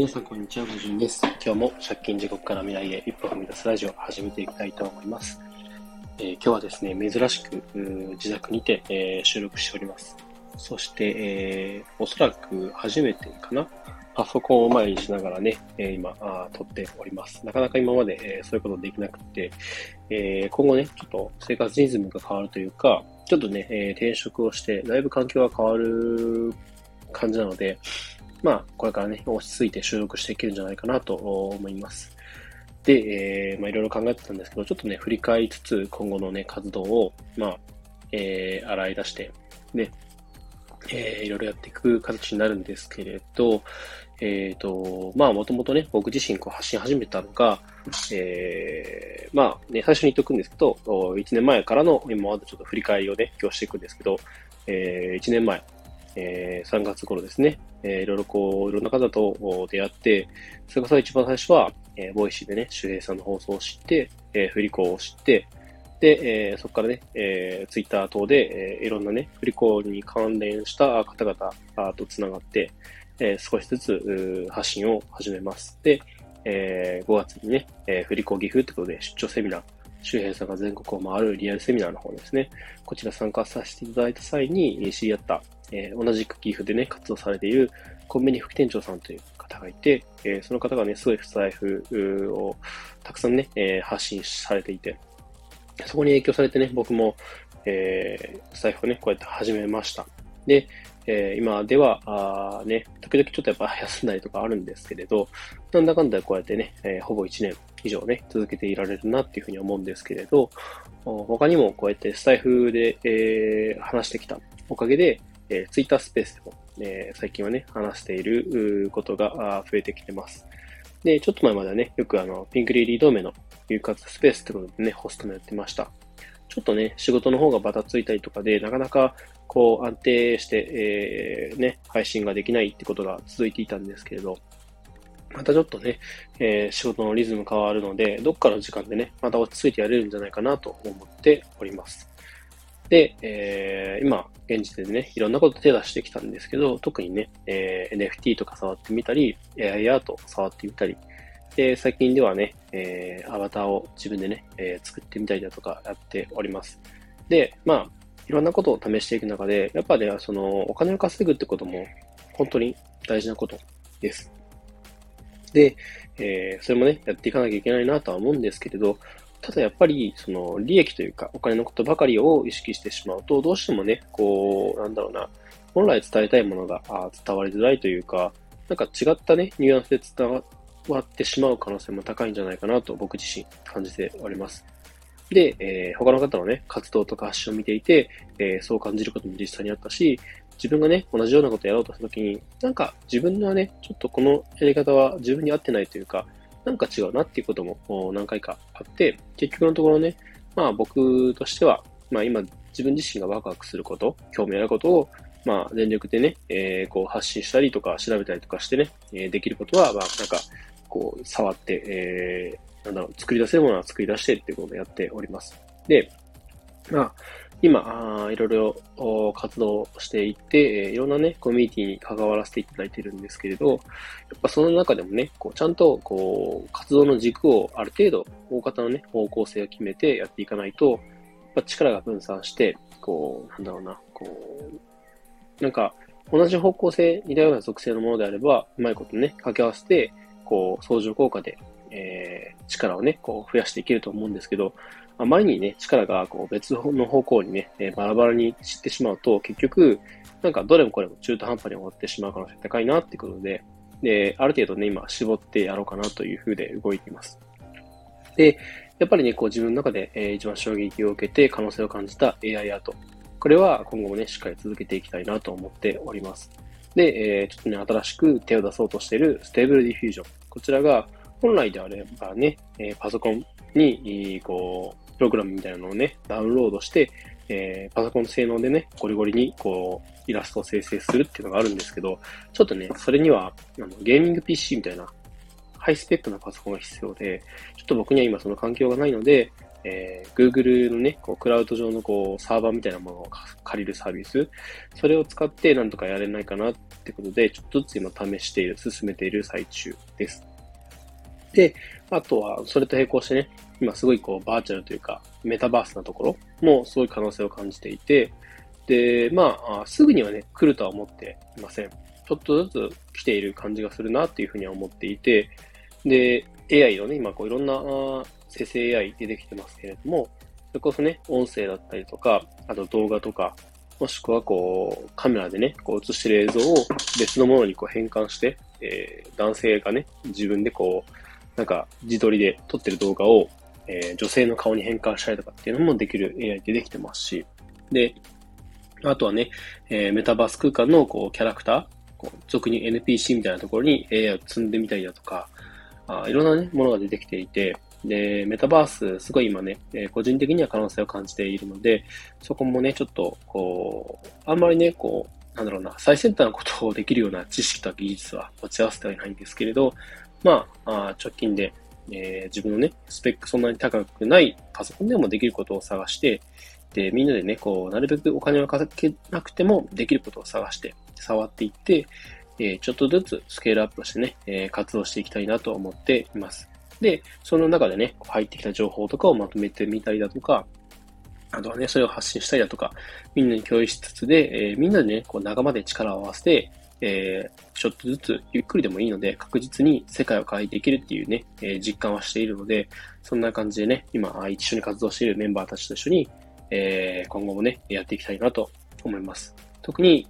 皆さん、こんにちは。ごじゅんです。今日も借金地獄から未来へ一歩踏み出すラジオを始めていきたいと思います。えー、今日はですね、珍しく自宅にて、えー、収録しております。そして、えー、おそらく初めてかなパソコンを前にしながらね、え今あ、撮っております。なかなか今まで、えそういうことできなくて、え今後ね、ちょっと生活リズムが変わるというか、ちょっとね、え転職をして、だいぶ環境が変わる感じなので、まあ、これからね、落ち着いて収録していけるんじゃないかなと思います。で、えー、まあ、いろいろ考えてたんですけど、ちょっとね、振り返りつつ、今後のね、活動を、まあ、えー、洗い出して、ね、えー、いろいろやっていく形になるんですけれど、えっ、ー、と、まあ、もともとね、僕自身こう発信始めたのが、えー、まあ、ね、最初に言っとくんですけど、1年前からの今までちょっと振り返りをね、今日していくんですけど、えー、1年前、えー、3月頃ですね、えー、いろいろこう、いろんな方と出会って、それこそ一番最初は、えー、 Voicy でね、周平さんの放送を知って、えー、フリ校を知って、で、えー、そこからね、えー、ツイッター等で、えー、いろんなね、フリ校に関連した方々と繋がって、えー、少しずつ発信を始めます。で、えー、5月にね、えー、フリ校岐阜ってことで出張セミナー、周平さんが全国を回るリアルセミナーの方ですね、こちら参加させていただいた際に知り合った、えー、同じく岐阜でね、活動されているコンビニ副店長さんという方がいて、えー、その方がね、すごい不財布をたくさんね、えー、発信されていて、そこに影響されてね、僕も、えー、財布をね、こうやって始めました。で、えー、今では、あね、時々ちょっとやっぱ休んだりとかあるんですけれど、なんだかんだこうやってね、えー、ほぼ1年以上ね、続けていられるなっていうふうに思うんですけれど、他にもこうやってスタイフで、えー、話してきたおかげで、えー、ツイッタースペースでも、えー、最近はね、話していることが増えてきてます。で、ちょっと前まではね、よくあの、ピンクリリー同盟の有活スペースってことでね、ホストもやってました。ちょっとね、仕事の方がバタついたりとかで、なかなかこう安定して、えー、ね、配信ができないってことが続いていたんですけれど、またちょっとね、えー、仕事のリズム変わるので、どっかの時間でね、また落ち着いてやれるんじゃないかなと思っております。で、えー、今、現時点でね、いろんなこと手出してきたんですけど、特にね、えー、NFT とか触ってみたり、AI アート触ってみたり、で、最近ではね、えー、アバターを自分でね、えー、作ってみたりだとかやっております。で、まあ、いろんなことを試していく中で、やっぱね、その、お金を稼ぐってことも、本当に大事なことです。で、えー、それもね、やっていかなきゃいけないなとは思うんですけれど、ただやっぱり、その、利益というか、お金のことばかりを意識してしまうと、どうしてもね、こう、なんだろうな、本来伝えたいものが伝わりづらいというか、なんか違ったね、ニュアンスで伝わってしまう可能性も高いんじゃないかなと僕自身感じております。で、えー、他の方のね、活動とか発信を見ていて、えー、そう感じることも実際にあったし、自分がね、同じようなことをやろうとしたときに、なんか自分のね、ちょっとこのやり方は自分に合ってないというか、なんか違うなっていうことも何回かあって、結局のところね、まあ僕としては、まあ今自分自身がワクワクすること、興味あることを、まあ全力でね、えー、こう発信したりとか調べたりとかしてね、えー、できることは、まあなんか、こう触って、えー、なんだろう、作り出せるものは作り出してっていうことをやっております。で、まあ、今、いろいろ活動していって、いろんなね、コミュニティに関わらせていただいてるんですけれど、やっぱその中でもね、こうちゃんとこう活動の軸をある程度、大方のね、方向性を決めてやっていかないと、やっぱ力が分散して、こう、なんだろうな、こう、なんか、同じ方向性、似たような属性のものであれば、うまいことね、掛け合わせて、こう、相乗効果で、えー、力をね、こう、増やしていけると思うんですけど、あまりにね、力がこう別の方向にね、えバラバラに散ってしまうと、結局、なんかどれもこれも中途半端に終わってしまう可能性高いなってことで、で、ある程度ね、今絞ってやろうかなという風で動いています。で、やっぱりね、こう自分の中で、えー、一番衝撃を受けて可能性を感じた AI アート。これは今後もね、しっかり続けていきたいなと思っております。で、えー、ちょっとね、新しく手を出そうとしている Stable Diffusion。こちらが本来であればね、えー、パソコンに、こう、プログラムみたいなのをね、ダウンロードして、えー、パソコンの性能でね、ゴリゴリにこう、イラストを生成するっていうのがあるんですけど、ちょっとね、それには、あのゲーミング PC みたいな、ハイスペックなパソコンが必要で、ちょっと僕には今その環境がないので、えー、Google のね、こう、クラウド上のこう、サーバーみたいなものを借りるサービス、それを使ってなんとかやれないかなってことで、ちょっとずつ今試している、進めている最中です。で、あとは、それと並行してね、今すごいこう、バーチャルというか、メタバースなところもすごい可能性を感じていて、で、まあ、すぐにはね、来るとは思っていません。ちょっとずつ来ている感じがするなっていうふうには思っていて、で、AI のね、今こういろんな生成 AI 出てきてますけれども、それこそね、音声だったりとか、あと動画とか、もしくはこう、カメラでね、こう映してる映像を別のものにこう変換して、えー、男性がね、自分でこう、なんか自撮りで撮ってる動画を、えー、女性の顔に変換したりとかっていうのもできる AI 出てきてますし、で、あとはね、えー、メタバース空間のこうキャラクター、こう俗に NPC みたいなところに AI を積んでみたりだとか、あいろんな、ね、ものが出てきていて、で、メタバース、すごい今ね、えー、個人的には可能性を感じているので、そこもね、ちょっと、こう、あんまりね、こう、なんだろうな、最先端のことをできるような知識と技術は持ち合わせてはいないんですけれど、まあ、あ直近で、えー、自分のね、スペックそんなに高くないパソコンでもできることを探して、で、みんなでね、こう、なるべくお金をかけなくてもできることを探して、触っていって、えー、ちょっとずつスケールアップしてね、えー、活動していきたいなと思っています。で、その中でね、入ってきた情報とかをまとめてみたりだとか、あとはね、それを発信したりだとか、みんなに共有しつつで、えー、みんなでね、こう仲間で力を合わせて、えー、ちょっとずつゆっくりでもいいので、確実に世界を変えていけるっていうね、えー、実感はしているので、そんな感じでね、今、一緒に活動しているメンバーたちと一緒に、えー、今後もね、やっていきたいなと思います。特に、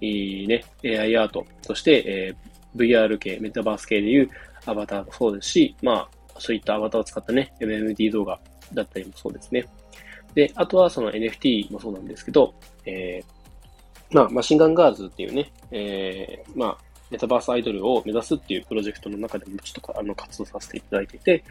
ね、AI アート、そして、え、VR 系、メタバース系でいうアバターもそうですし、まあ、そういったアバターを使ったね、MMD 動画だったりもそうですね。で、あとはその NFT もそうなんですけど、えー、まあ、マシンガンガールズっていうね、えー、まあ、メタバースアイドルを目指すっていうプロジェクトの中でもちょっとあの活動させていただいていて、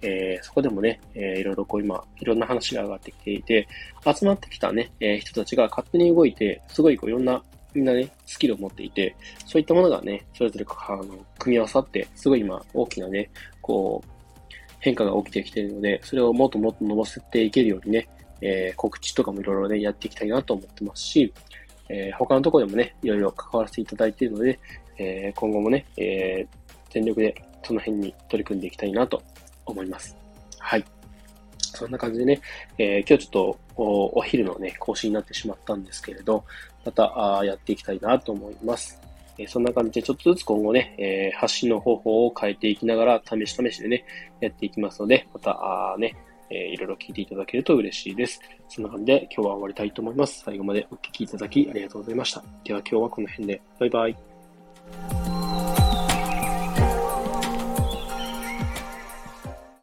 えー、そこでもね、えー、いろいろこう今、いろんな話が上がってきていて、集まってきたね、えー、人たちが勝手に動いて、すごいこういろんな、みんなね、スキルを持っていて、そういったものがね、それぞれあの組み合わさって、すごい今、大きなね、こう、変化が起きてきているので、それをもっともっと伸ばせていけるようにね、えー、告知とかもいろいろね、やっていきたいなと思ってますし、えー、他のところでもね、いろいろ関わらせていただいているので、えー、今後もね、えー、全力でその辺に取り組んでいきたいなと思います。はい。そんな感じでね、え、今日ちょっとお昼のね、更新になってしまったんですけれど、またやっていきたいなと思います。え、そんな感じでちょっとずつ今後ね、え、発信の方法を変えていきながら、試し試しでね、やっていきますので、またあね、えー、いろいろ聞いていただけると嬉しいです。そんな感じで今日は終わりたいと思います。最後までお聴きいただきありがとうございました。では今日はこの辺で。バイバイ。